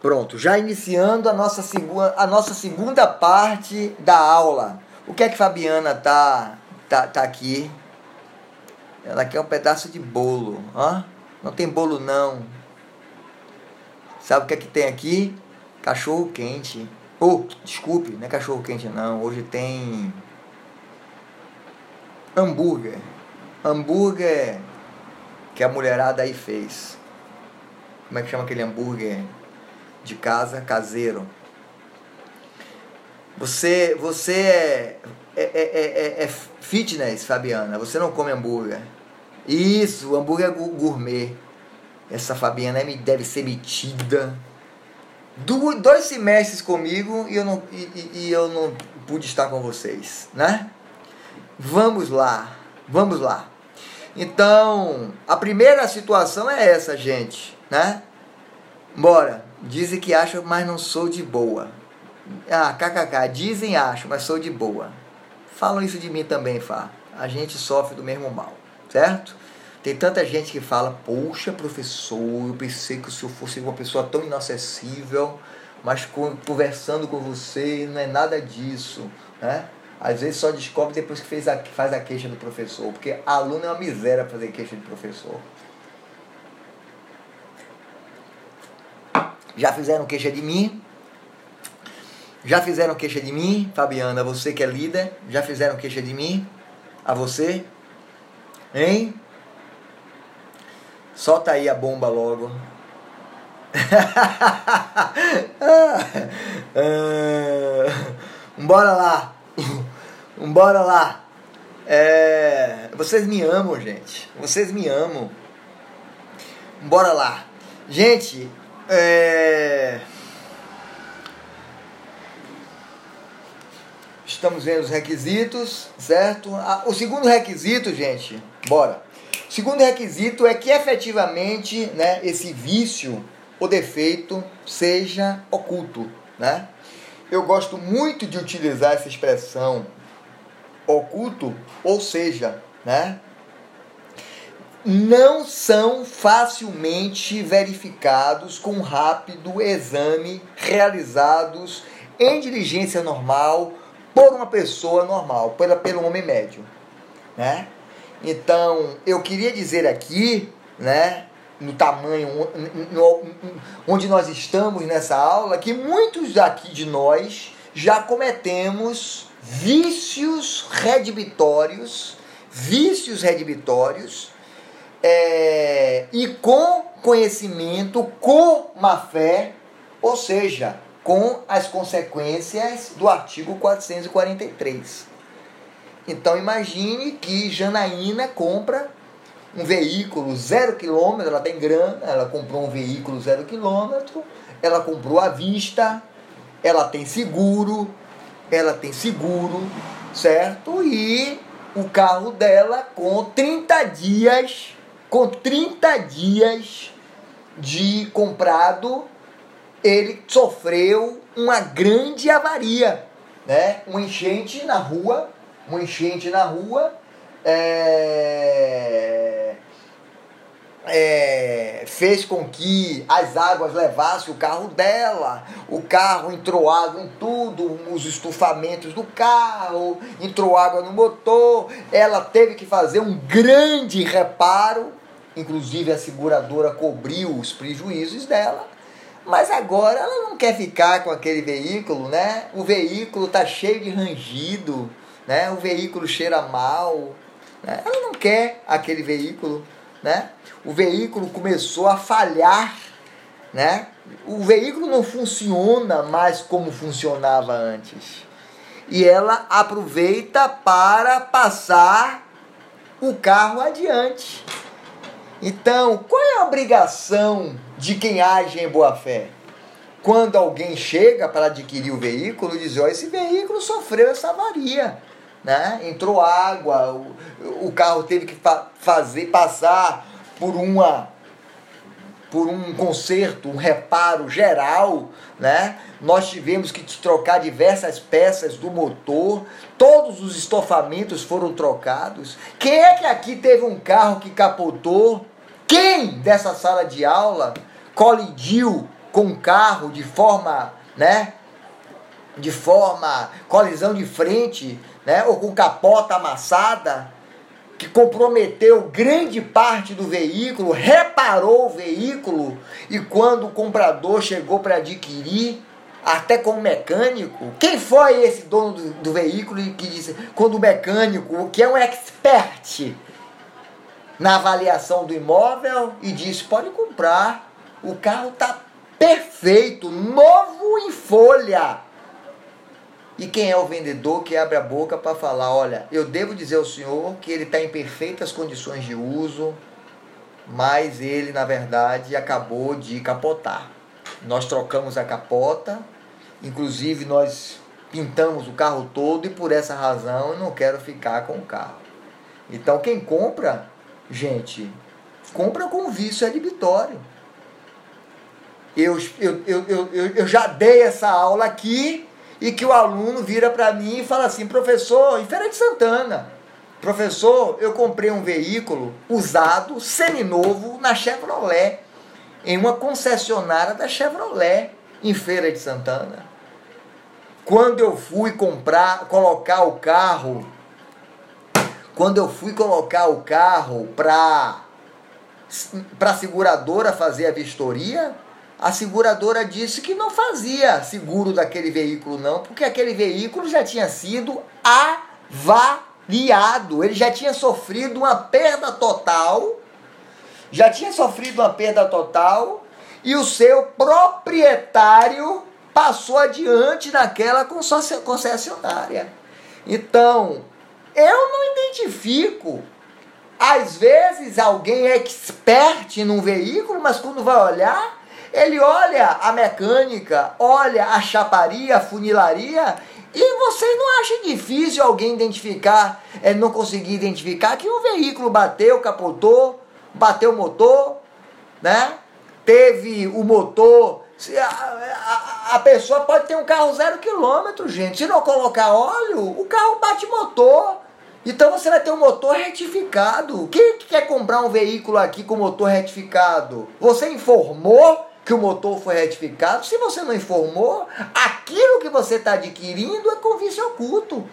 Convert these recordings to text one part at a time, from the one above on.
Pronto, já iniciando a nossa, segunda, a nossa segunda parte da aula. O que é que Fabiana tá, tá, tá aqui? Ela quer um pedaço de bolo. Hã? Não tem bolo não. Sabe o que é que tem aqui? Cachorro quente. Oh, desculpe, não é cachorro quente não. Hoje tem hambúrguer. Hambúrguer que a mulherada aí fez. Como é que chama aquele hambúrguer de casa caseiro? Você, você é, é, é, é, fitness, Fabiana. Você não come hambúrguer. Isso, hambúrguer gourmet. Essa Fabiana deve ser metida. Do, dois semestres comigo e eu, não, e, e eu não pude estar com vocês, né? Vamos lá, vamos lá. Então, a primeira situação é essa, gente, né? Bora. Dizem que acham, mas não sou de boa. Ah, kkk, dizem acho, mas sou de boa. Falam isso de mim também, Fá. A gente sofre do mesmo mal, certo? Tem tanta gente que fala, poxa, professor, eu pensei que o senhor fosse uma pessoa tão inacessível, mas conversando com você não é nada disso, né? Às vezes só descobre depois que fez a, faz a queixa do professor, porque aluno é uma miséria fazer queixa de professor. Já fizeram queixa de mim? Já fizeram queixa de mim, Fabiana, você que é líder? Já fizeram queixa de mim? A você? Hein? Solta aí a bomba logo. bora lá. Bora lá. É, vocês me amam, gente. Vocês me amam. Bora lá. Gente, é... estamos vendo os requisitos, certo? Ah, o segundo requisito, gente, bora. O segundo requisito é que efetivamente né, esse vício ou defeito seja oculto. Né? Eu gosto muito de utilizar essa expressão oculto, ou seja, né, não são facilmente verificados com rápido exame realizados em diligência normal por uma pessoa normal, pela, pelo homem médio. Né? Então, eu queria dizer aqui, né, no tamanho no, onde nós estamos nessa aula, que muitos aqui de nós já cometemos vícios redibitórios, vícios redibitórios, é, e com conhecimento, com má fé, ou seja, com as consequências do artigo 443. Então imagine que Janaína compra um veículo zero quilômetro, ela tem grana, ela comprou um veículo zero quilômetro, ela comprou à vista, ela tem seguro, ela tem seguro, certo? E o carro dela com 30 dias, com 30 dias de comprado, ele sofreu uma grande avaria, né? Um enchente na rua uma enchente na rua, é, é, fez com que as águas levassem o carro dela, o carro entrou água em tudo, os estufamentos do carro, entrou água no motor, ela teve que fazer um grande reparo, inclusive a seguradora cobriu os prejuízos dela. Mas agora ela não quer ficar com aquele veículo, né? O veículo está cheio de rangido, né? O veículo cheira mal, né? Ela não quer aquele veículo, né? O veículo começou a falhar, né? O veículo não funciona mais como funcionava antes. E ela aproveita para passar o carro adiante. Então, qual é a obrigação de quem age em boa fé? Quando alguém chega para adquirir o veículo, diz: ó, esse veículo sofreu essa avaria né? Entrou água, o, o carro teve que fa fazer passar por uma por um conserto, um reparo geral, né? Nós tivemos que trocar diversas peças do motor, todos os estofamentos foram trocados. Quem é que aqui teve um carro que capotou? Quem dessa sala de aula colidiu com o carro de forma, né? De forma colisão de frente, né? Ou com capota amassada, que comprometeu grande parte do veículo, reparou o veículo e quando o comprador chegou para adquirir, até com o mecânico, quem foi esse dono do, do veículo que disse, quando o mecânico, que é um expert na avaliação do imóvel, e disse, pode comprar, o carro está perfeito, novo em folha. E quem é o vendedor que abre a boca para falar: olha, eu devo dizer ao senhor que ele está em perfeitas condições de uso, mas ele, na verdade, acabou de capotar. Nós trocamos a capota, inclusive nós pintamos o carro todo e por essa razão eu não quero ficar com o carro. Então, quem compra, gente, compra com vício adbitório. Eu, eu, eu, eu, eu já dei essa aula aqui e que o aluno vira para mim e fala assim: professor, em Feira de Santana, professor, eu comprei um veículo usado, seminovo, na Chevrolet, em uma concessionária da Chevrolet, em Feira de Santana. Quando eu fui comprar, colocar o carro, quando eu fui colocar o carro para para a seguradora fazer a vistoria, a seguradora disse que não fazia seguro daquele veículo, não, porque aquele veículo já tinha sido avaliado, ele já tinha sofrido uma perda total, já tinha sofrido uma perda total, e o seu proprietário passou adiante naquela concessionária. Então, eu não identifico. Às vezes alguém é expert num veículo, mas quando vai olhar, ele olha a mecânica, olha a chaparia, a funilaria, e você não acha difícil alguém identificar, é, não conseguir identificar que um veículo bateu, capotou, bateu o motor, né? Teve o motor. A, a, a pessoa pode ter um carro zero quilômetro, gente. Se não colocar óleo, o carro bate motor. Então você vai ter um motor retificado. Quem quer comprar um veículo aqui com motor retificado? Você informou que o motor foi retificado. Se você não informou, aquilo que você está adquirindo é com vício oculto.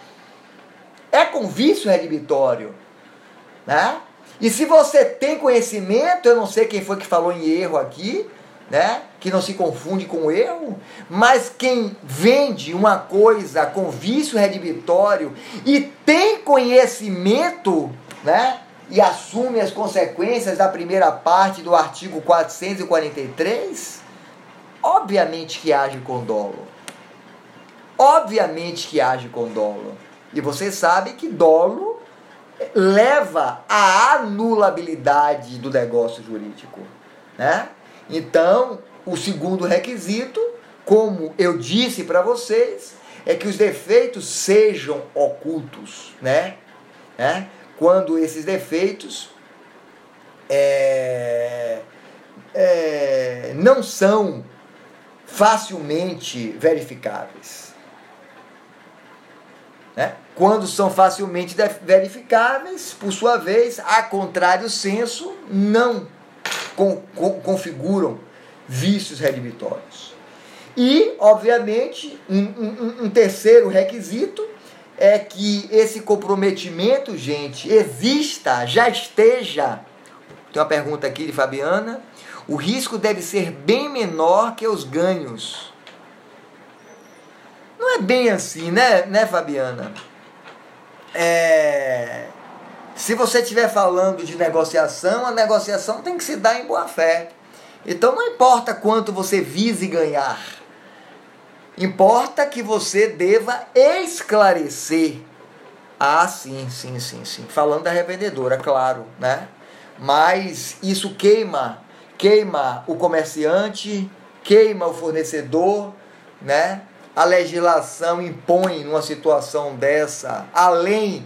É com vício redibitório. Né? E se você tem conhecimento, eu não sei quem foi que falou em erro aqui, né? que não se confunde com erro, mas quem vende uma coisa com vício redibitório e tem conhecimento, né? e assume as consequências da primeira parte do artigo 443, obviamente que age com dolo. Obviamente que age com dolo. E você sabe que dolo leva à anulabilidade do negócio jurídico, né? Então, o segundo requisito, como eu disse para vocês, é que os defeitos sejam ocultos, né? né? quando esses defeitos é, é, não são facilmente verificáveis. Quando são facilmente verificáveis, por sua vez, a contrário senso, não com, com, configuram vícios redivitórios. E, obviamente, um, um, um terceiro requisito é que esse comprometimento, gente, exista, já esteja. Tem uma pergunta aqui de Fabiana. O risco deve ser bem menor que os ganhos. Não é bem assim, né, né Fabiana? É... Se você estiver falando de negociação, a negociação tem que se dar em boa fé. Então não importa quanto você vise ganhar Importa que você deva esclarecer. Ah, sim, sim, sim, sim. Falando da revendedora, claro, né? Mas isso queima, queima o comerciante, queima o fornecedor, né? A legislação impõe numa situação dessa, além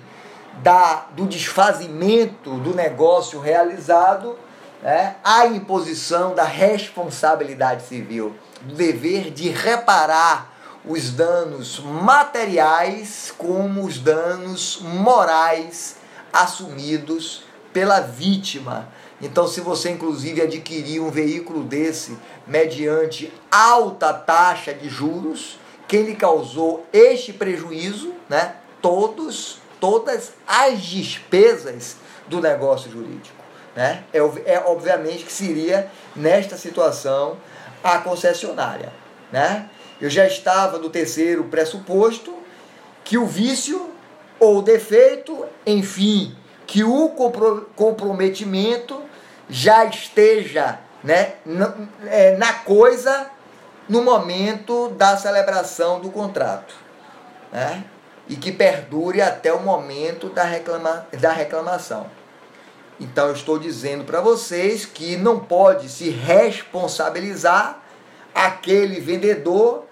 da, do desfazimento do negócio realizado, né? a imposição da responsabilidade civil do dever de reparar os danos materiais como os danos morais assumidos pela vítima Então, se você inclusive adquirir um veículo desse mediante alta taxa de juros, quem lhe causou este prejuízo, né? Todos, todas as despesas do negócio jurídico, né? É, é obviamente que seria nesta situação a concessionária, né? Eu já estava no terceiro pressuposto que o vício ou defeito, enfim, que o comprometimento já esteja né, na, é, na coisa no momento da celebração do contrato. Né? E que perdure até o momento da, reclama, da reclamação. Então eu estou dizendo para vocês que não pode se responsabilizar aquele vendedor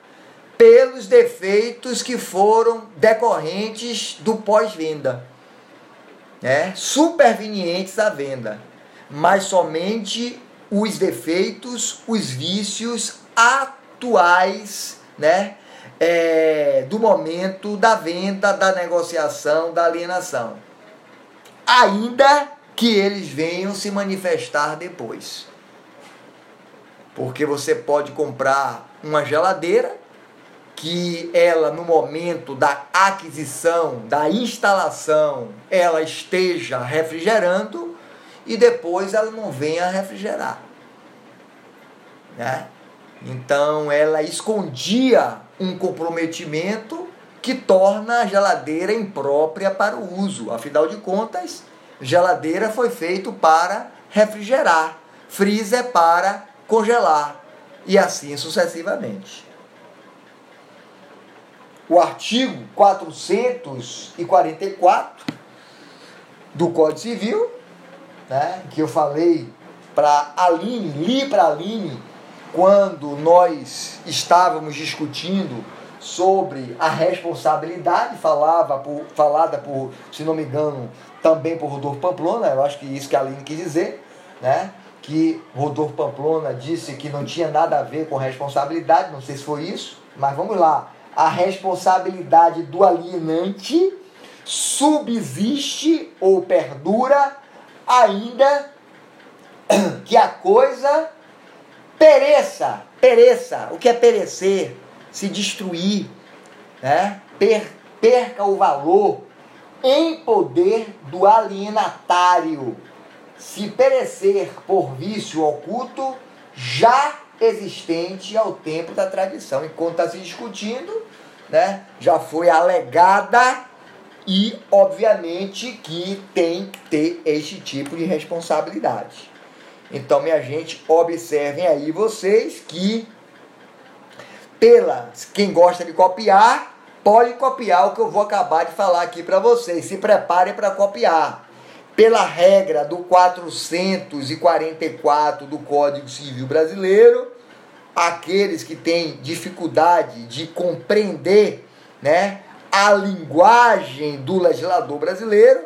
pelos defeitos que foram decorrentes do pós-venda, né? supervenientes à venda, mas somente os defeitos, os vícios atuais, né? É, do momento da venda, da negociação, da alienação. Ainda que eles venham se manifestar depois. Porque você pode comprar uma geladeira que ela no momento da aquisição, da instalação, ela esteja refrigerando e depois ela não venha refrigerar. Né? Então ela escondia um comprometimento que torna a geladeira imprópria para o uso. Afinal de contas, geladeira foi feito para refrigerar, freezer para congelar e assim sucessivamente o artigo 444 do Código Civil, né, que eu falei para Aline, li para Aline, quando nós estávamos discutindo sobre a responsabilidade, falava por, falada por, se não me engano, também por Rodolfo Pamplona, eu acho que isso que a Aline quis dizer, né? que Rodolfo Pamplona disse que não tinha nada a ver com responsabilidade, não sei se foi isso, mas vamos lá a responsabilidade do alienante subsiste ou perdura ainda que a coisa pereça, pereça. O que é perecer? Se destruir, né? Per, perca o valor em poder do alienatário. Se perecer por vício oculto, já existente ao tempo da tradição. Enquanto está se discutindo, né, já foi alegada e, obviamente, que tem que ter este tipo de responsabilidade. Então, minha gente, observem aí vocês que, pela quem gosta de copiar, pode copiar o que eu vou acabar de falar aqui para vocês. Se preparem para copiar pela regra do 444 do Código Civil Brasileiro, aqueles que têm dificuldade de compreender né, a linguagem do legislador brasileiro,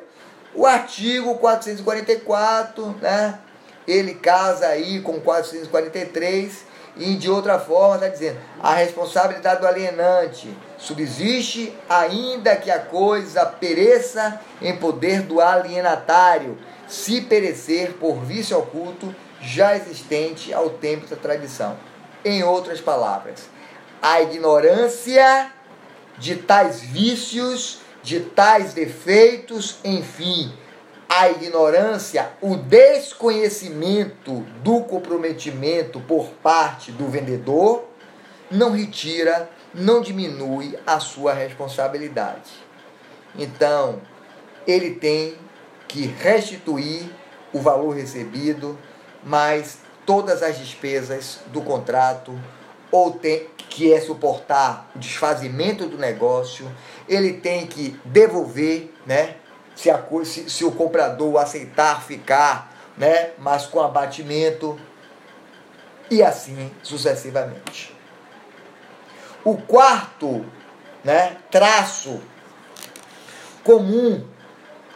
o artigo 444, né, ele casa aí com 443 e de outra forma está dizendo a responsabilidade do alienante subsiste ainda que a coisa pereça em poder do alienatário, se perecer por vício oculto já existente ao tempo da tradição. Em outras palavras, a ignorância de tais vícios, de tais defeitos, enfim, a ignorância, o desconhecimento do comprometimento por parte do vendedor não retira não diminui a sua responsabilidade. Então, ele tem que restituir o valor recebido, mais todas as despesas do contrato, ou tem que é suportar o desfazimento do negócio, ele tem que devolver, né? Se, a, se, se o comprador aceitar ficar, né? Mas com abatimento, e assim sucessivamente. O quarto né, traço comum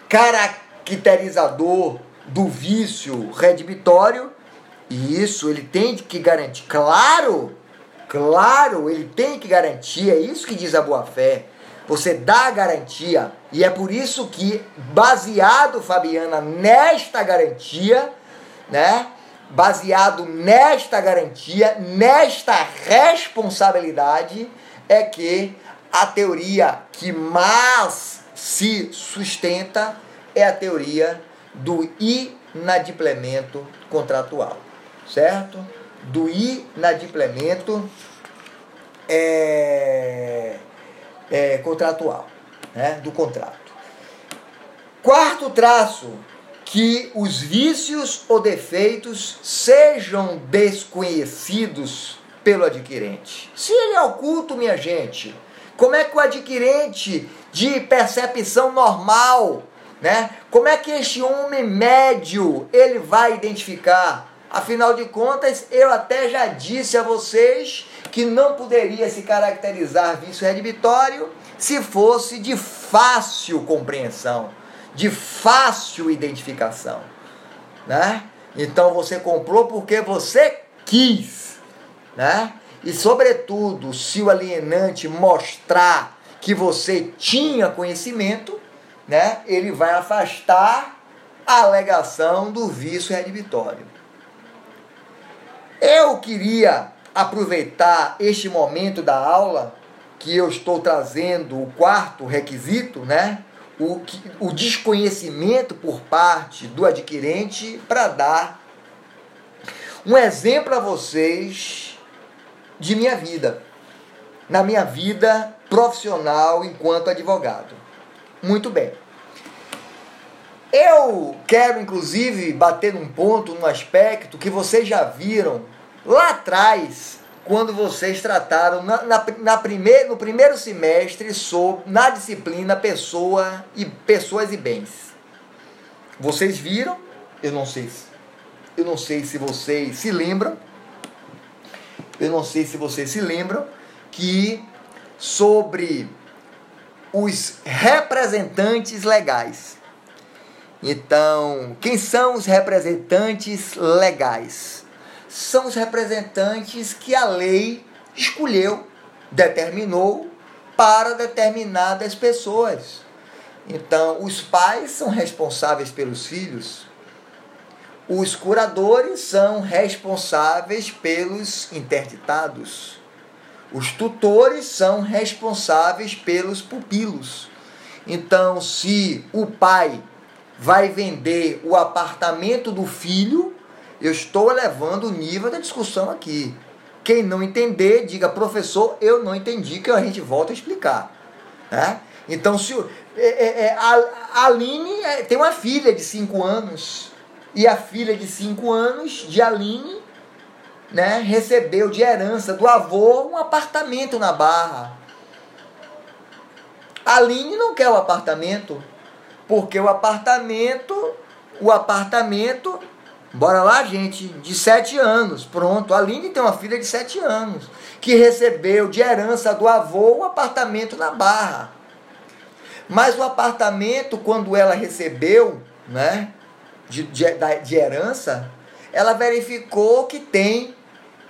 caracterizador do vício redibitório, e isso ele tem que garantir, claro, claro, ele tem que garantir, é isso que diz a boa-fé. Você dá a garantia, e é por isso que, baseado, Fabiana, nesta garantia, né? Baseado nesta garantia, nesta responsabilidade, é que a teoria que mais se sustenta é a teoria do inadimplemento contratual, certo? Do inadimplemento é, é, contratual, né? do contrato. Quarto traço, que os vícios ou defeitos sejam desconhecidos pelo adquirente. Se ele é oculto, minha gente, como é que o adquirente de percepção normal, né? Como é que este homem médio ele vai identificar? Afinal de contas, eu até já disse a vocês que não poderia se caracterizar vício redibitório se fosse de fácil compreensão de fácil identificação, né? Então você comprou porque você quis, né? E sobretudo, se o alienante mostrar que você tinha conhecimento, né? Ele vai afastar a alegação do vício redibitório. Eu queria aproveitar este momento da aula que eu estou trazendo o quarto requisito, né? o, o desconhecimento por parte do adquirente para dar um exemplo a vocês de minha vida, na minha vida profissional enquanto advogado. Muito bem. Eu quero, inclusive, bater num ponto, num aspecto que vocês já viram lá atrás, quando vocês trataram na, na, na no primeiro semestre sobre, na disciplina pessoa e pessoas e bens. Vocês viram? Eu não sei. Eu não sei se vocês se lembram. Eu não sei se vocês se lembram que sobre os representantes legais. Então, quem são os representantes legais? São os representantes que a lei escolheu, determinou para determinadas pessoas. Então, os pais são responsáveis pelos filhos, os curadores são responsáveis pelos interditados, os tutores são responsáveis pelos pupilos. Então, se o pai vai vender o apartamento do filho, eu estou elevando o nível da discussão aqui. Quem não entender, diga, professor, eu não entendi, que a gente volta a explicar. Né? Então, se é, é, é, a, Aline é, tem uma filha de 5 anos, e a filha de 5 anos de Aline né, recebeu de herança do avô um apartamento na Barra. Aline não quer o apartamento, porque o apartamento, o apartamento Bora lá, gente, de sete anos. Pronto, a Aline tem uma filha de sete anos, que recebeu de herança do avô um apartamento na Barra. Mas o apartamento, quando ela recebeu, né, de, de, de herança, ela verificou que tem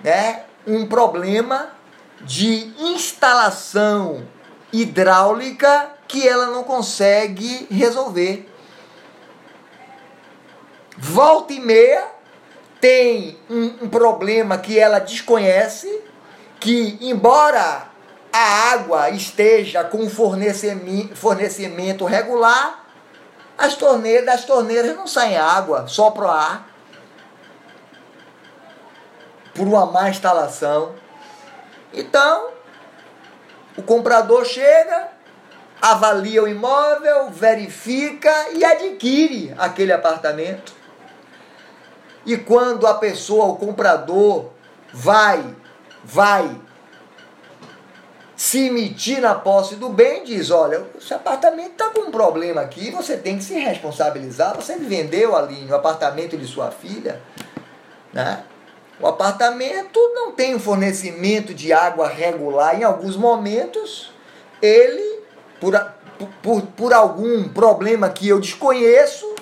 né, um problema de instalação hidráulica que ela não consegue resolver volta e meia tem um, um problema que ela desconhece, que embora a água esteja com fornecimento, regular, as torneiras, torneiras não saem água, só para o ar. Por uma má instalação. Então, o comprador chega, avalia o imóvel, verifica e adquire aquele apartamento. E quando a pessoa, o comprador, vai, vai se emitir na posse do bem, diz: olha, esse apartamento está com um problema aqui, você tem que se responsabilizar. Você vendeu ali o apartamento de sua filha, né? O apartamento não tem um fornecimento de água regular. Em alguns momentos, ele, por, por, por algum problema que eu desconheço,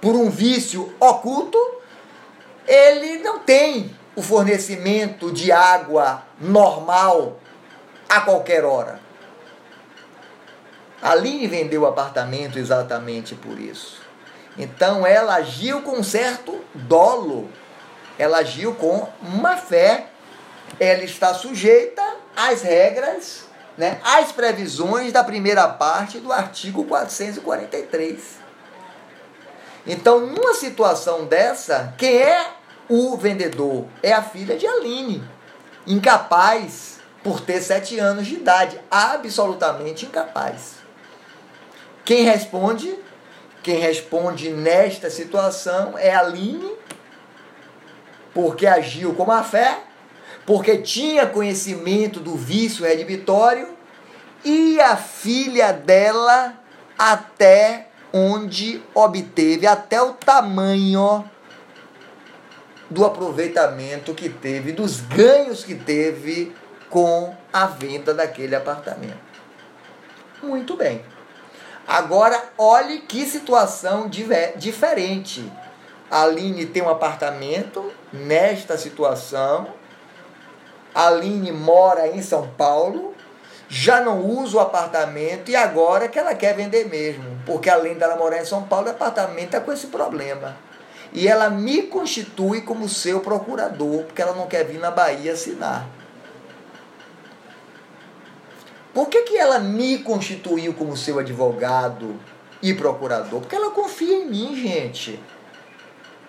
por um vício oculto, ele não tem o fornecimento de água normal a qualquer hora. Aline vendeu o apartamento exatamente por isso. Então ela agiu com certo dolo, ela agiu com má fé, ela está sujeita às regras, né, às previsões da primeira parte do artigo 443. Então, numa situação dessa, quem é o vendedor? É a filha de Aline, incapaz por ter sete anos de idade, absolutamente incapaz. Quem responde? Quem responde nesta situação é Aline, porque agiu com a fé, porque tinha conhecimento do vício redibitório, e a filha dela até onde obteve até o tamanho do aproveitamento que teve, dos ganhos que teve com a venda daquele apartamento. Muito bem. Agora, olhe que situação diferente. A Aline tem um apartamento nesta situação. A Aline mora em São Paulo já não usa o apartamento e agora que ela quer vender mesmo. Porque além dela morar em São Paulo, o apartamento está com esse problema. E ela me constitui como seu procurador, porque ela não quer vir na Bahia assinar. Por que, que ela me constituiu como seu advogado e procurador? Porque ela confia em mim, gente.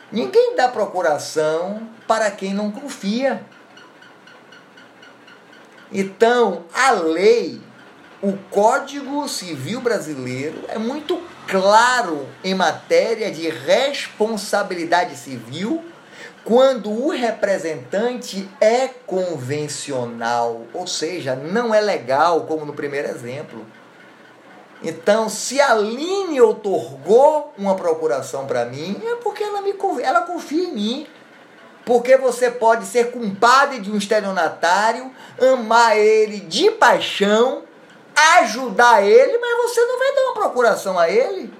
Ninguém dá procuração para quem não confia. Então, a lei, o Código Civil Brasileiro é muito claro em matéria de responsabilidade civil quando o representante é convencional, ou seja, não é legal, como no primeiro exemplo. Então, se a Aline otorgou uma procuração para mim, é porque ela, me, ela confia em mim. Porque você pode ser compadre de um estelionatário, amar ele de paixão, ajudar ele, mas você não vai dar uma procuração a ele.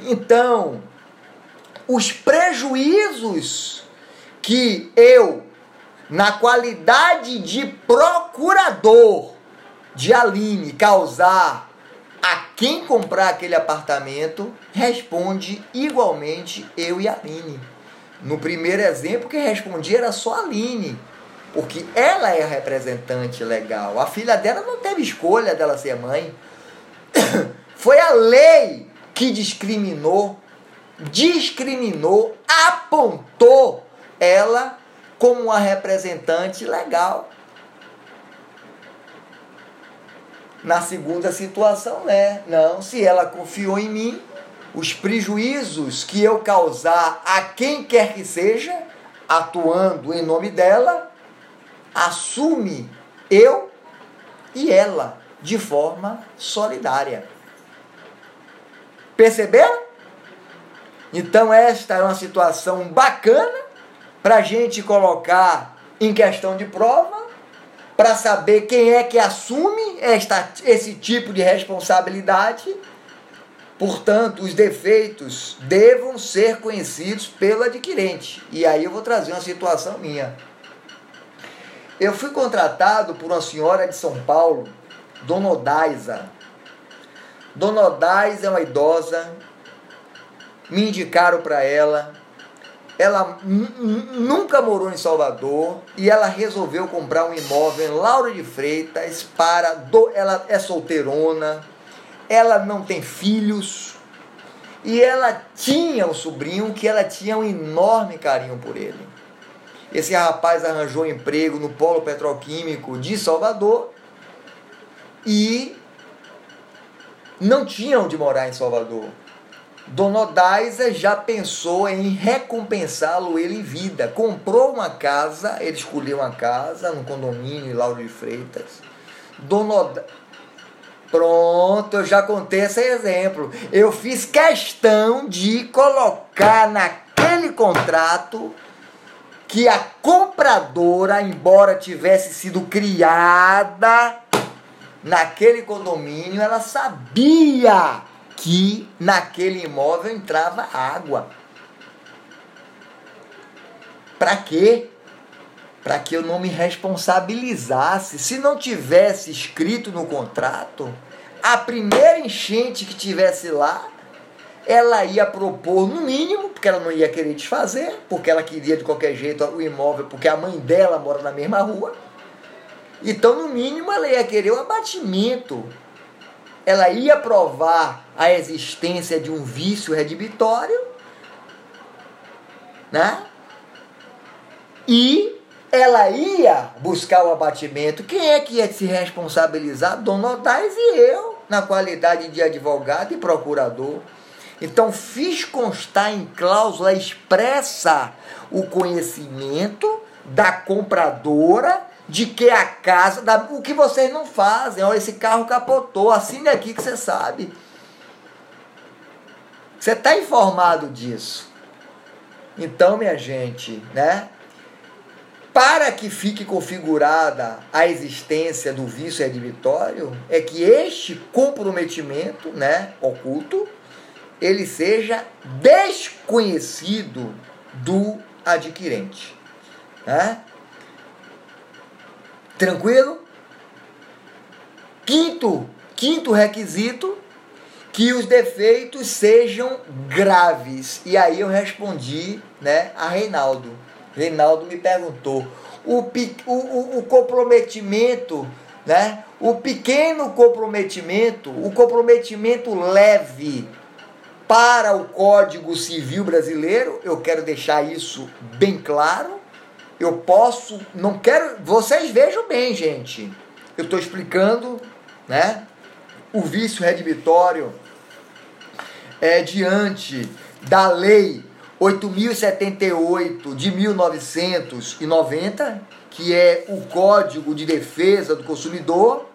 Então, os prejuízos que eu, na qualidade de procurador de Aline, causar a quem comprar aquele apartamento responde igualmente eu e a Aline. No primeiro exemplo, quem respondia era só a Aline, porque ela é a representante legal. A filha dela não teve escolha dela ser mãe. Foi a lei que discriminou, discriminou, apontou ela como uma representante legal. Na segunda situação, né? Não, se ela confiou em mim, os prejuízos que eu causar a quem quer que seja, atuando em nome dela, assume eu e ela de forma solidária. Perceberam? Então, esta é uma situação bacana para a gente colocar em questão de prova para saber quem é que assume esta, esse tipo de responsabilidade. Portanto, os defeitos devam ser conhecidos pelo adquirente. E aí eu vou trazer uma situação minha. Eu fui contratado por uma senhora de São Paulo, Dona Odaisa. Dona Odaisa é uma idosa, me indicaram para ela, ela nunca morou em Salvador e ela resolveu comprar um imóvel em Lauro de Freitas para do, ela é solteirona, ela não tem filhos e ela tinha um sobrinho que ela tinha um enorme carinho por ele. Esse rapaz arranjou um emprego no polo petroquímico de Salvador e não tinha onde morar em Salvador. Dona Odaisa já pensou em recompensá-lo ele em vida. Comprou uma casa, ele escolheu uma casa no condomínio em Lauro de Freitas. Dona Odaisa... Pronto, eu já contei esse exemplo. Eu fiz questão de colocar naquele contrato que a compradora, embora tivesse sido criada naquele condomínio, ela sabia que naquele imóvel entrava água. Para quê? Para que eu não me responsabilizasse. Se não tivesse escrito no contrato, a primeira enchente que tivesse lá, ela ia propor no mínimo, porque ela não ia querer desfazer, porque ela queria de qualquer jeito o imóvel, porque a mãe dela mora na mesma rua. Então, no mínimo, ela ia querer o abatimento. Ela ia provar a existência de um vício redibitório, né? E ela ia buscar o abatimento. Quem é que ia se responsabilizar? Dona Odais e eu, na qualidade de advogado e procurador. Então, fiz constar em cláusula expressa o conhecimento da compradora de que a casa. Da, o que vocês não fazem. Olha, esse carro capotou. Assine aqui que você sabe. Você está informado disso. Então, minha gente, né? Para que fique configurada a existência do vício redibitório, é que este comprometimento, né, oculto, ele seja desconhecido do adquirente. Né? Tranquilo? Quinto, quinto requisito, que os defeitos sejam graves. E aí eu respondi né, a Reinaldo. Reinaldo me perguntou. O, o, o comprometimento, né? O pequeno comprometimento, o comprometimento leve para o Código Civil Brasileiro, eu quero deixar isso bem claro. Eu posso, não quero, vocês vejam bem, gente. Eu estou explicando, né? O vício redibitório é diante da lei 8078 de 1990, que é o Código de Defesa do Consumidor,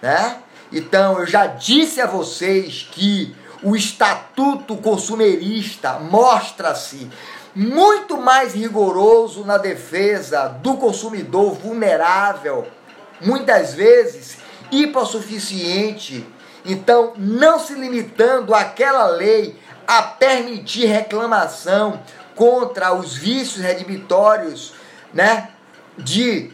né? Então, eu já disse a vocês que o estatuto consumerista mostra-se muito mais rigoroso na defesa do consumidor vulnerável, muitas vezes hipossuficiente. Então, não se limitando àquela lei a permitir reclamação contra os vícios redibitórios, né? De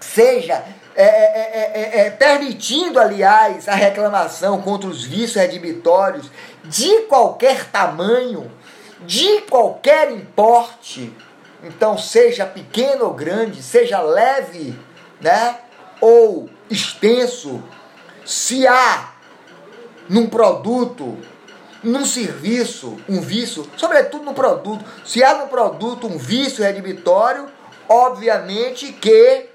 seja é é, é, é, é, permitindo, aliás, a reclamação contra os vícios redibitórios de qualquer tamanho, de qualquer importe, então seja pequeno ou grande, seja leve, né, ou extenso, se há num produto, num serviço, um vício, sobretudo no produto, se há no produto um vício redibitório, obviamente que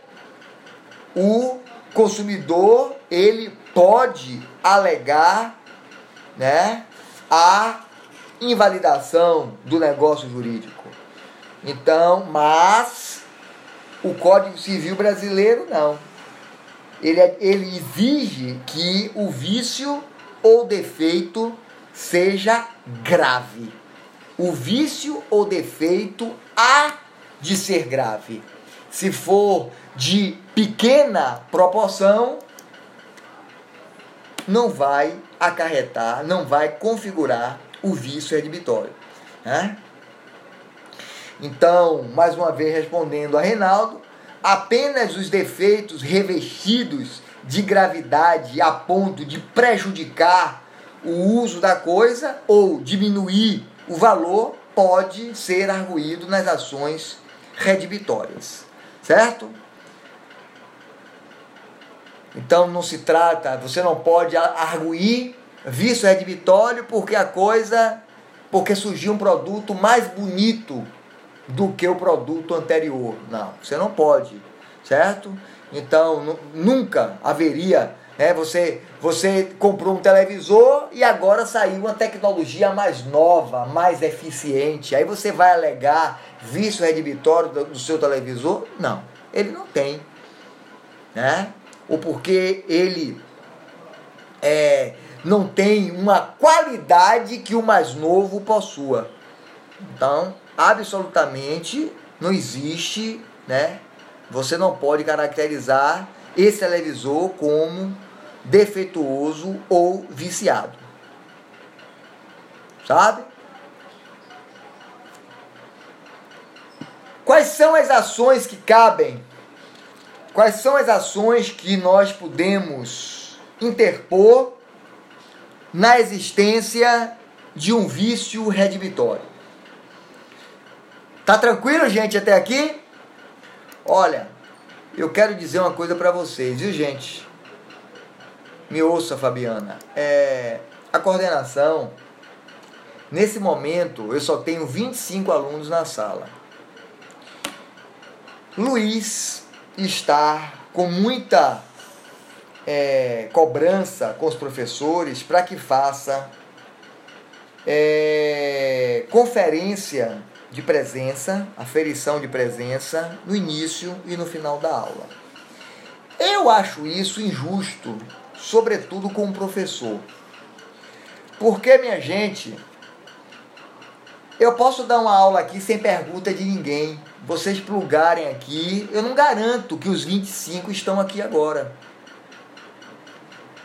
o consumidor ele pode alegar né, a invalidação do negócio jurídico. Então, mas o Código Civil brasileiro não. Ele, é, ele exige que o vício ou defeito seja grave. O vício ou defeito há de ser grave. Se for de pequena proporção, não vai acarretar, não vai configurar o vício redibitório. Né? Então, mais uma vez respondendo a Reinaldo, apenas os defeitos revestidos de gravidade a ponto de prejudicar o uso da coisa ou diminuir o valor pode ser arguído nas ações redibitórias. Certo? Então não se trata, você não pode arguir vício redibitório porque a coisa, porque surgiu um produto mais bonito do que o produto anterior. Não, você não pode, certo? Então nunca haveria, né? Você, você comprou um televisor e agora saiu uma tecnologia mais nova, mais eficiente. Aí você vai alegar vício redibitório do, do seu televisor? Não, ele não tem, né? ou porque ele é, não tem uma qualidade que o mais novo possua. Então, absolutamente não existe, né? Você não pode caracterizar esse televisor como defeituoso ou viciado. Sabe? Quais são as ações que cabem Quais são as ações que nós podemos interpor na existência de um vício redibitório. Tá tranquilo, gente, até aqui? Olha, eu quero dizer uma coisa para vocês, viu, gente? Me ouça, Fabiana. É, a coordenação, nesse momento, eu só tenho 25 alunos na sala. Luiz está com muita é, cobrança com os professores para que faça é, conferência de presença, aferição de presença no início e no final da aula. Eu acho isso injusto, sobretudo com o professor. Porque, minha gente, eu posso dar uma aula aqui sem pergunta de ninguém. Vocês plugarem aqui, eu não garanto que os 25 estão aqui agora.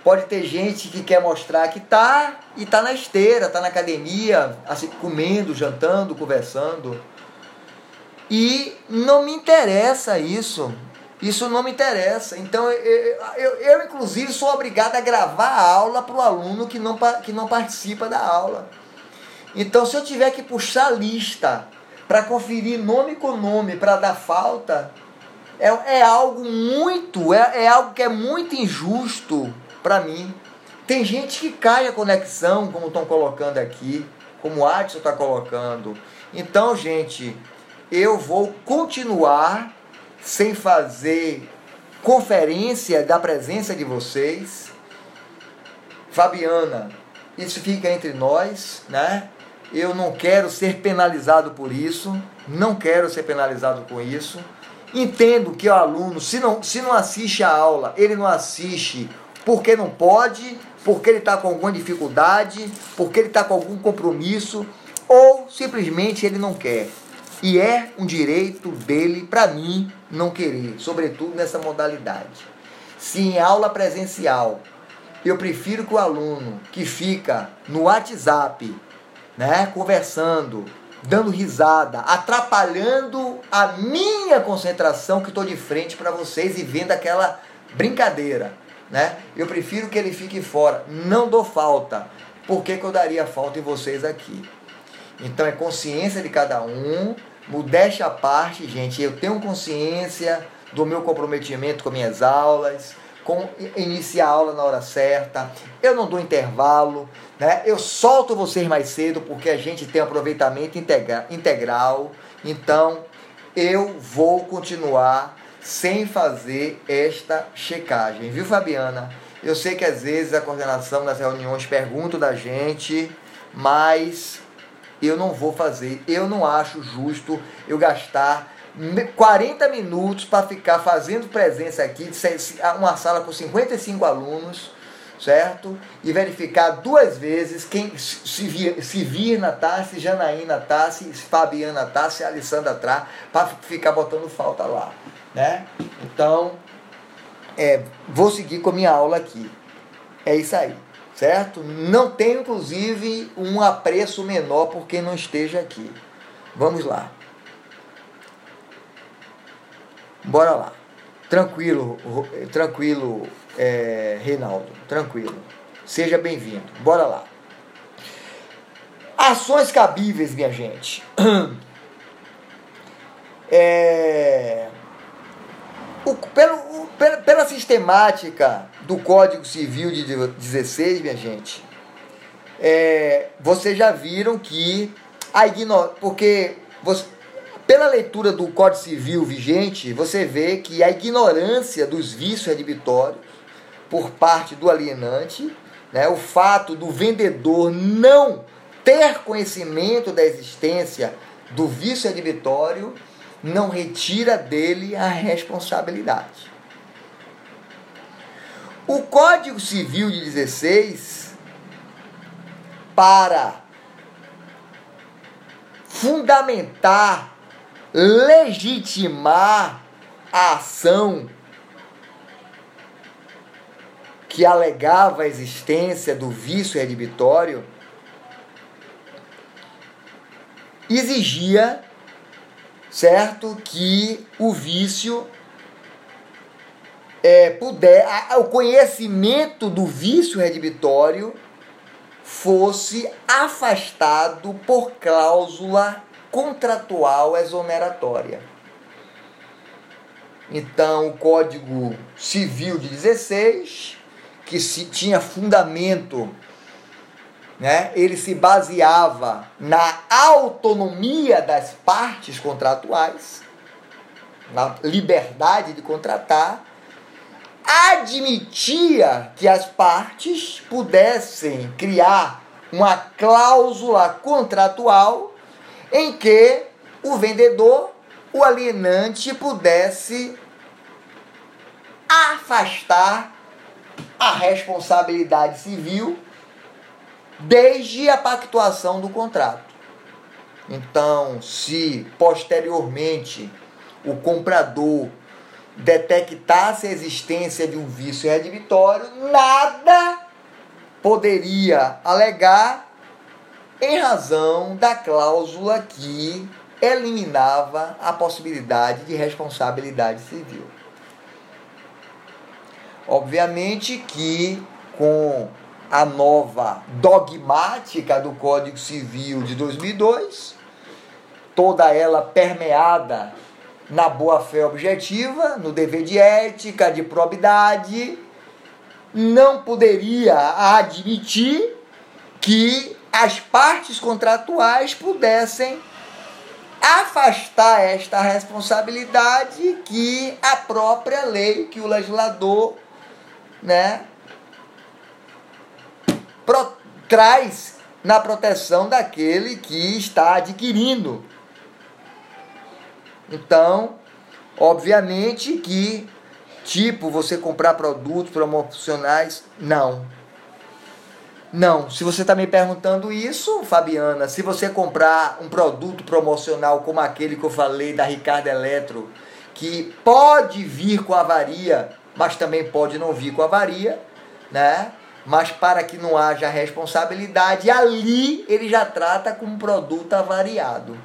Pode ter gente que quer mostrar que tá e tá na esteira, tá na academia, assim, comendo, jantando, conversando. E não me interessa isso. Isso não me interessa. Então, eu, eu, eu inclusive, sou obrigado a gravar a aula para o aluno que não, que não participa da aula. Então, se eu tiver que puxar a lista para conferir nome com nome para dar falta, é, é algo muito, é, é algo que é muito injusto para mim. Tem gente que cai a conexão, como estão colocando aqui, como o Adson está colocando. Então, gente, eu vou continuar sem fazer conferência da presença de vocês. Fabiana, isso fica entre nós, né? Eu não quero ser penalizado por isso, não quero ser penalizado com isso. Entendo que o aluno, se não, se não assiste a aula, ele não assiste porque não pode, porque ele está com alguma dificuldade, porque ele está com algum compromisso, ou simplesmente ele não quer. E é um direito dele, para mim, não querer, sobretudo nessa modalidade. Se em aula presencial eu prefiro que o aluno que fica no WhatsApp, né, conversando, dando risada, atrapalhando a minha concentração que estou de frente para vocês e vendo aquela brincadeira né? Eu prefiro que ele fique fora. Não dou falta. Por que, que eu daria falta em vocês aqui? Então é consciência de cada um, modéstia à parte, gente. Eu tenho consciência do meu comprometimento com minhas aulas, com iniciar a aula na hora certa. Eu não dou intervalo, né? Eu solto vocês mais cedo porque a gente tem aproveitamento integra integral. Então eu vou continuar sem fazer esta checagem, viu, Fabiana? Eu sei que às vezes a coordenação das reuniões pergunta da gente, mas eu não vou fazer. Eu não acho justo eu gastar 40 minutos para ficar fazendo presença aqui, uma sala com 55 alunos, certo? E verificar duas vezes quem se vir, se vir na tá, Janaína tá, se Fabiana tá, se Alessandra tá, para ficar botando falta lá né? Então, é, vou seguir com a minha aula aqui. É isso aí, certo? Não tenho, inclusive, um apreço menor por quem não esteja aqui. Vamos lá. Bora lá. Tranquilo, tranquilo, é, Reinaldo. Tranquilo. Seja bem-vindo. Bora lá. Ações cabíveis, minha gente. É, o, pelo, o, pela, pela sistemática do Código Civil de 16, minha gente, é, vocês já viram que a ignorância. Porque você, pela leitura do Código Civil vigente, você vê que a ignorância dos vícios redibitórios por parte do alienante, né, o fato do vendedor não ter conhecimento da existência do vício redibitório não retira dele a responsabilidade. O Código Civil de 16, para fundamentar, legitimar a ação que alegava a existência do vício redibitório, exigia certo? Que o vício é, puder, a, o conhecimento do vício redibitório fosse afastado por cláusula contratual exoneratória. Então, o Código Civil de 16, que se tinha fundamento, né, ele se baseava na autonomia das partes contratuais, na liberdade de contratar, admitia que as partes pudessem criar uma cláusula contratual em que o vendedor, o alienante, pudesse afastar a responsabilidade civil desde a pactuação do contrato. Então, se posteriormente o comprador detectasse a existência de um vício redibitório, nada poderia alegar em razão da cláusula que eliminava a possibilidade de responsabilidade civil. Obviamente que com a nova dogmática do Código Civil de 2002, toda ela permeada na boa-fé objetiva, no dever de ética, de probidade, não poderia admitir que as partes contratuais pudessem afastar esta responsabilidade que a própria lei, que o legislador, né, pro, traz na proteção daquele que está adquirindo então, obviamente que, tipo, você comprar produtos promocionais, não. Não. Se você está me perguntando isso, Fabiana, se você comprar um produto promocional como aquele que eu falei da Ricardo Eletro, que pode vir com avaria, mas também pode não vir com avaria, né? Mas para que não haja responsabilidade, ali ele já trata como produto avariado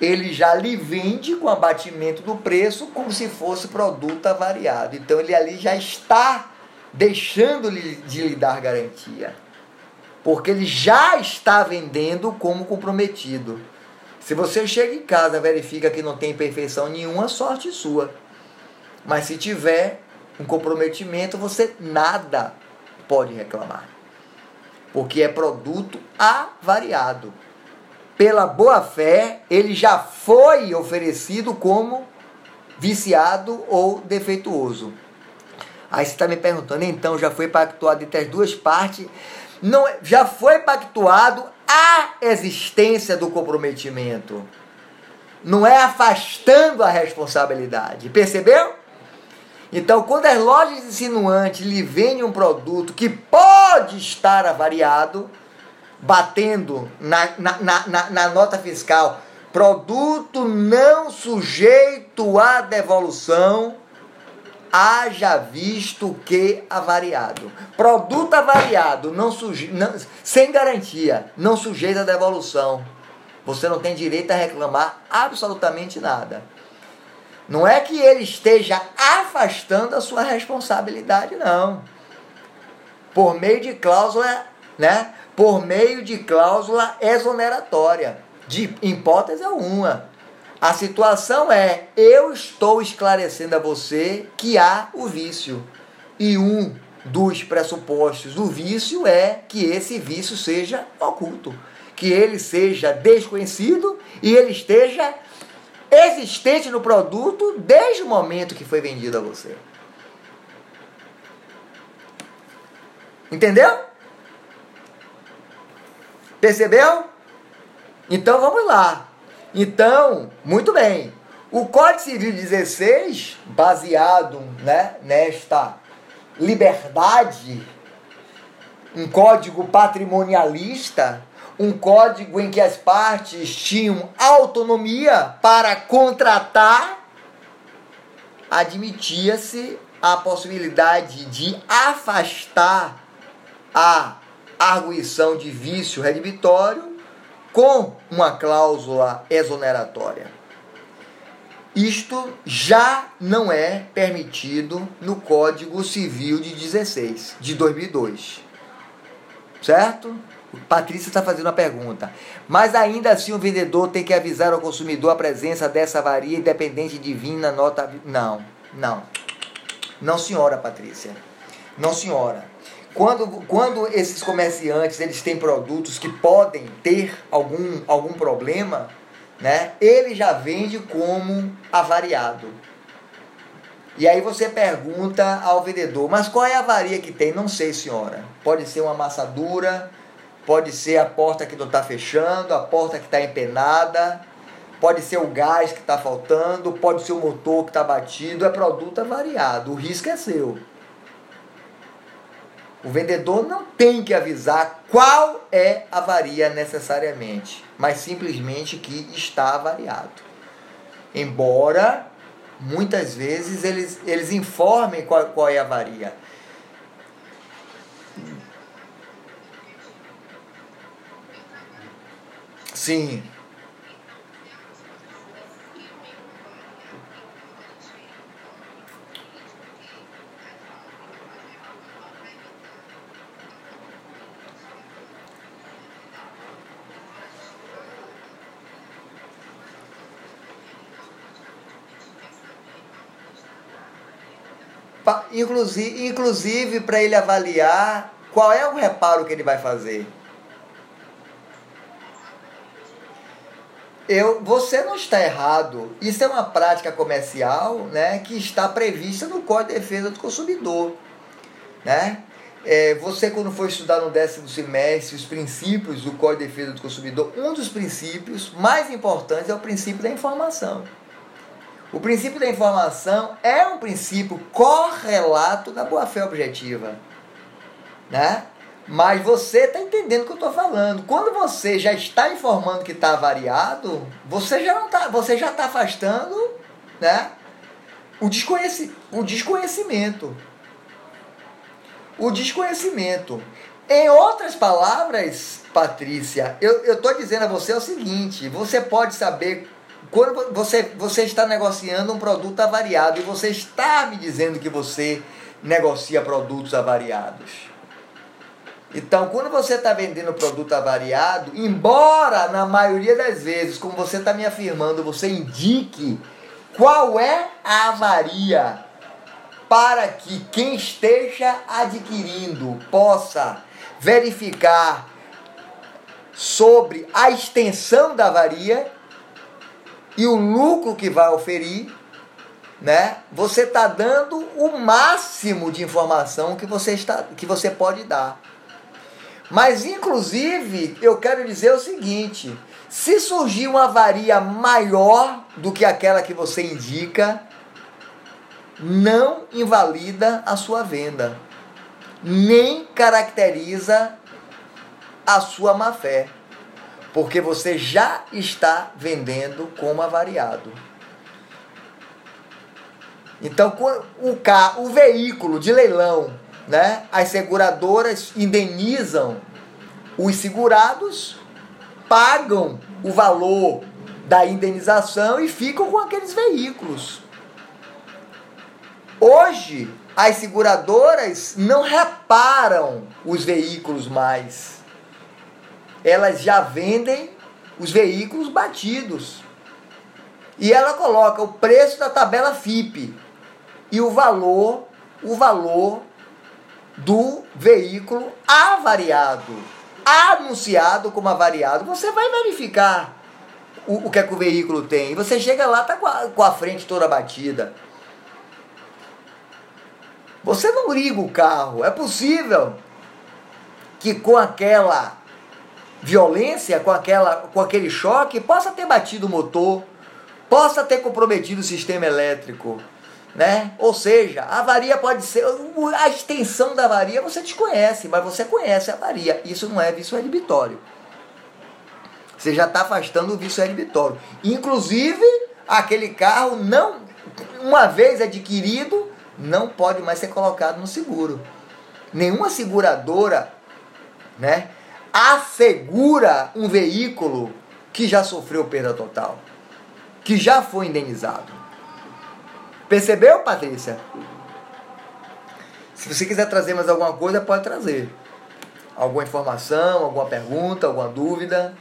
ele já lhe vende com abatimento do preço como se fosse produto avariado. Então ele ali já está deixando de lhe dar garantia. Porque ele já está vendendo como comprometido. Se você chega em casa verifica que não tem perfeição nenhuma, sorte sua. Mas se tiver um comprometimento, você nada pode reclamar. Porque é produto avariado pela boa fé, ele já foi oferecido como viciado ou defeituoso. Aí você está me perguntando, então já foi pactuado entre as duas partes? Não, já foi pactuado a existência do comprometimento. Não é afastando a responsabilidade. Percebeu? Então, quando as lojas insinuantes lhe vendem um produto que pode estar avariado, batendo na, na, na, na nota fiscal produto não sujeito à devolução, haja visto que avariado. Produto avariado, não suje, não, sem garantia, não sujeito à devolução. Você não tem direito a reclamar absolutamente nada. Não é que ele esteja afastando a sua responsabilidade, não. Por meio de cláusula, né? por meio de cláusula exoneratória, de hipótese alguma. A situação é: eu estou esclarecendo a você que há o vício. E um dos pressupostos do vício é que esse vício seja oculto, que ele seja desconhecido e ele esteja existente no produto desde o momento que foi vendido a você. Entendeu? Percebeu? Então vamos lá. Então, muito bem. O Código Civil 16, baseado né, nesta liberdade, um código patrimonialista, um código em que as partes tinham autonomia para contratar, admitia-se a possibilidade de afastar a arguição de vício redibitório com uma cláusula exoneratória. Isto já não é permitido no Código Civil de 16, de 2002. Certo? Patrícia está fazendo a pergunta. Mas ainda assim o vendedor tem que avisar ao consumidor a presença dessa avaria independente de vir na nota. Não, não. Não, senhora Patrícia. Não, senhora. Quando, quando esses comerciantes eles têm produtos que podem ter algum, algum problema, né, ele já vende como avariado. E aí você pergunta ao vendedor, mas qual é a avaria que tem? Não sei, senhora. Pode ser uma amassadura, pode ser a porta que não está fechando, a porta que está empenada, pode ser o gás que está faltando, pode ser o motor que está batido, é produto avariado. O risco é seu. O vendedor não tem que avisar qual é a avaria necessariamente, mas simplesmente que está avariado. Embora muitas vezes eles, eles informem qual, qual é a avaria. Sim. Inclusive, inclusive para ele avaliar qual é o reparo que ele vai fazer. Eu, você não está errado. Isso é uma prática comercial né, que está prevista no Código de Defesa do Consumidor. Né? É, você, quando for estudar no décimo semestre os princípios do Código de Defesa do Consumidor, um dos princípios mais importantes é o princípio da informação. O princípio da informação é um princípio correlato da boa-fé objetiva. Né? Mas você está entendendo o que eu estou falando. Quando você já está informando que está variado, você já não tá, você já está afastando, né? O, desconheci, o desconhecimento. O desconhecimento. Em outras palavras, Patrícia, eu estou dizendo a você o seguinte: você pode saber quando você, você está negociando um produto avariado e você está me dizendo que você negocia produtos avariados. Então, quando você está vendendo produto avariado, embora na maioria das vezes, como você está me afirmando, você indique qual é a avaria para que quem esteja adquirindo possa verificar sobre a extensão da avaria e o lucro que vai oferir, né? Você está dando o máximo de informação que você está, que você pode dar. Mas inclusive eu quero dizer o seguinte: se surgir uma avaria maior do que aquela que você indica, não invalida a sua venda, nem caracteriza a sua má fé. Porque você já está vendendo como avariado. Então, o carro, o veículo de leilão, né? As seguradoras indenizam os segurados, pagam o valor da indenização e ficam com aqueles veículos. Hoje, as seguradoras não reparam os veículos mais elas já vendem os veículos batidos. E ela coloca o preço da tabela FIP e o valor, o valor do veículo avariado, anunciado como avariado. Você vai verificar o, o que é que o veículo tem. E você chega lá, tá com a, com a frente toda batida. Você não liga o carro. É possível que com aquela violência, com, aquela, com aquele choque, possa ter batido o motor, possa ter comprometido o sistema elétrico. Né? Ou seja, a avaria pode ser. A extensão da avaria você desconhece, mas você conhece a avaria. Isso não é vício inibitório. Você já está afastando o vício inibitório. Inclusive, aquele carro não, uma vez adquirido, não pode mais ser colocado no seguro. Nenhuma seguradora, né? assegura um veículo que já sofreu perda total, que já foi indenizado. Percebeu, Patrícia? Se você quiser trazer mais alguma coisa, pode trazer. Alguma informação, alguma pergunta, alguma dúvida.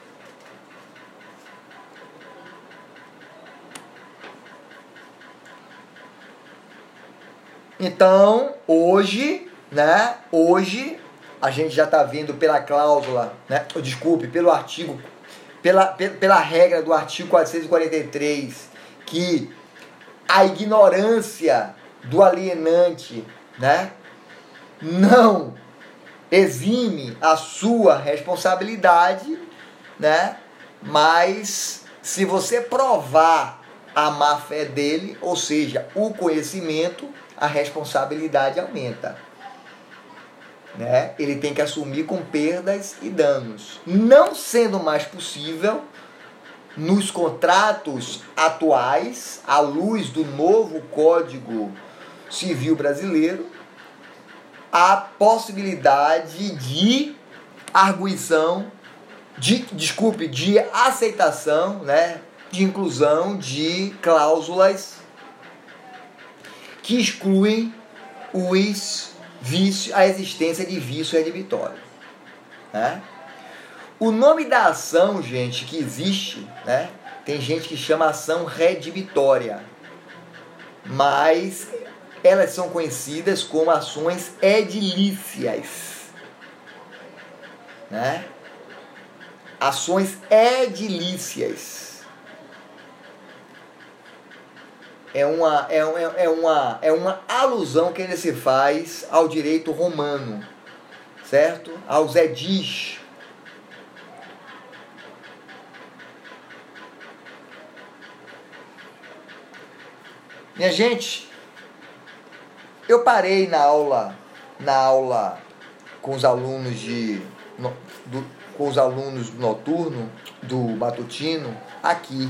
Então, hoje, né? Hoje a gente já está vendo pela cláusula, né? Desculpe, pelo artigo, pela, pela regra do artigo 443, que a ignorância do alienante, né? Não exime a sua responsabilidade, né? Mas se você provar a má fé dele, ou seja, o conhecimento, a responsabilidade aumenta. Né? Ele tem que assumir com perdas e danos. Não sendo mais possível, nos contratos atuais, à luz do novo Código Civil Brasileiro, a possibilidade de arguição, de, desculpe, de aceitação, né, de inclusão de cláusulas que excluem os vícios, a existência de vício redibitório. Né? O nome da ação, gente, que existe, né? Tem gente que chama ação redibitória, mas elas são conhecidas como ações edilícias, né? Ações edilícias. é uma, é, é, é, uma, é uma alusão que ele se faz ao direito romano, certo? Aos edis. Minha gente, eu parei na aula, na aula com os alunos de no, do, com os alunos do noturno, do matutino, aqui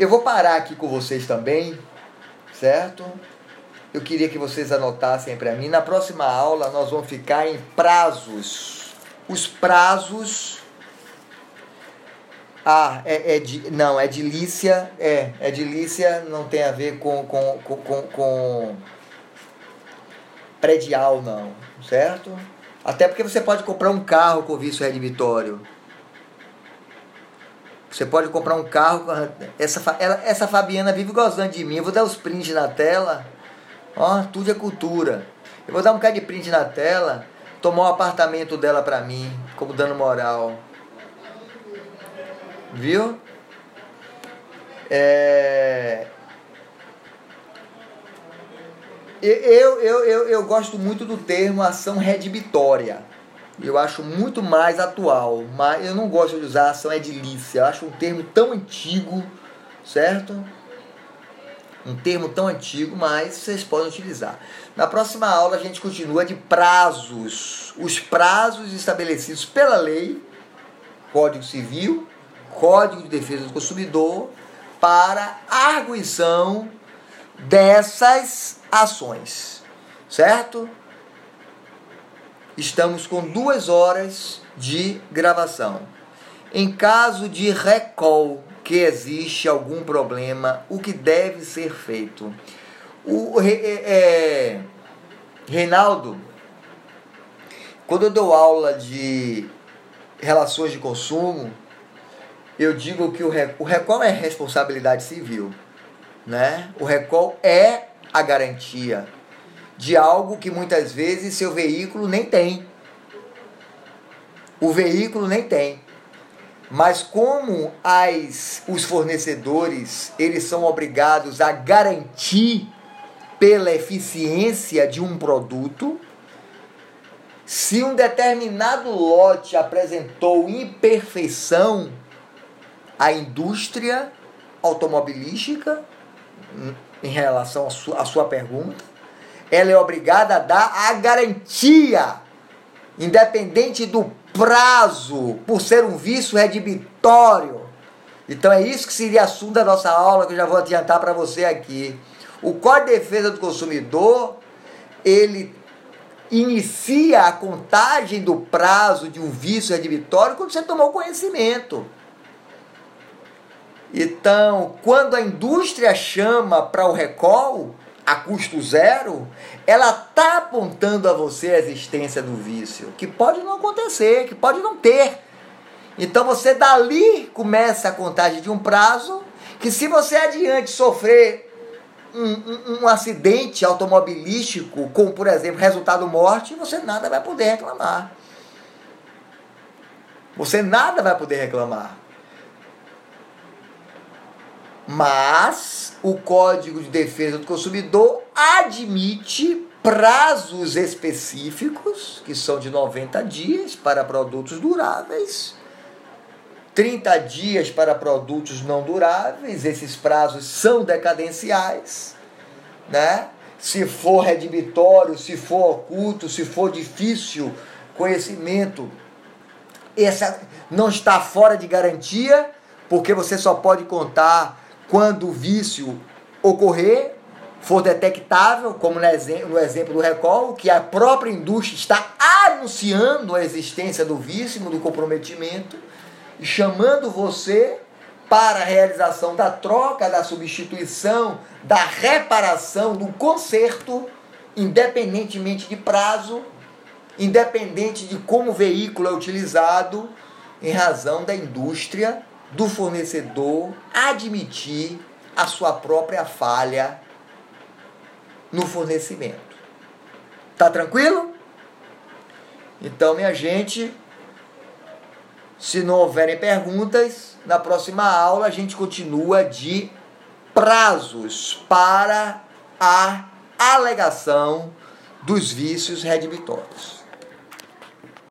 eu vou parar aqui com vocês também, certo? Eu queria que vocês anotassem para mim. Na próxima aula nós vamos ficar em prazos. Os prazos. Ah, é, é de. Não, é de Lícia. É, é de Lícia, não tem a ver com, com, com, com, com predial, não. Certo? Até porque você pode comprar um carro com vício redibitório. Você pode comprar um carro. Essa, ela, essa Fabiana vive gozando de mim. Eu vou dar os prints na tela. Ó, tudo é cultura. Eu vou dar um bocado de print na tela. Tomar o apartamento dela pra mim. Como dando moral. Viu? É... Eu, eu, eu, eu gosto muito do termo ação redibitória eu acho muito mais atual. Mas eu não gosto de usar ação edilícia. Eu acho um termo tão antigo, certo? Um termo tão antigo, mas vocês podem utilizar. Na próxima aula a gente continua de prazos. Os prazos estabelecidos pela lei, Código Civil, Código de Defesa do Consumidor, para arguição dessas ações. Certo? Estamos com duas horas de gravação. Em caso de recall que existe algum problema, o que deve ser feito? O é, é, Reinaldo, quando eu dou aula de relações de consumo, eu digo que o o recall é responsabilidade civil, né? O recall é a garantia de algo que muitas vezes seu veículo nem tem. O veículo nem tem. Mas como as, os fornecedores eles são obrigados a garantir pela eficiência de um produto, se um determinado lote apresentou imperfeição, a indústria automobilística, em relação à sua, sua pergunta, ela é obrigada a dar a garantia, independente do prazo, por ser um vício redibitório. Então é isso que seria assunto da nossa aula, que eu já vou adiantar para você aqui. O Código de Defesa do Consumidor, ele inicia a contagem do prazo de um vício redibitório quando você tomou conhecimento. Então, quando a indústria chama para o recall a custo zero, ela está apontando a você a existência do vício, que pode não acontecer, que pode não ter. Então você dali começa a contagem de um prazo que se você adiante sofrer um, um, um, acidente automobilístico com, por exemplo, resultado morte, você nada vai poder reclamar. Você nada vai poder reclamar. Mas o Código de Defesa do Consumidor admite prazos específicos, que são de 90 dias para produtos duráveis, 30 dias para produtos não duráveis, esses prazos são decadenciais, né? Se for redibitório, se for oculto, se for difícil conhecimento, essa não está fora de garantia, porque você só pode contar quando o vício ocorrer, for detectável, como no exemplo, do recall, que a própria indústria está anunciando a existência do vício, do comprometimento, e chamando você para a realização da troca, da substituição, da reparação, do conserto, independentemente de prazo, independente de como o veículo é utilizado, em razão da indústria, do fornecedor admitir a sua própria falha no fornecimento. Tá tranquilo? Então, minha gente, se não houverem perguntas, na próxima aula a gente continua de prazos para a alegação dos vícios redibitórios.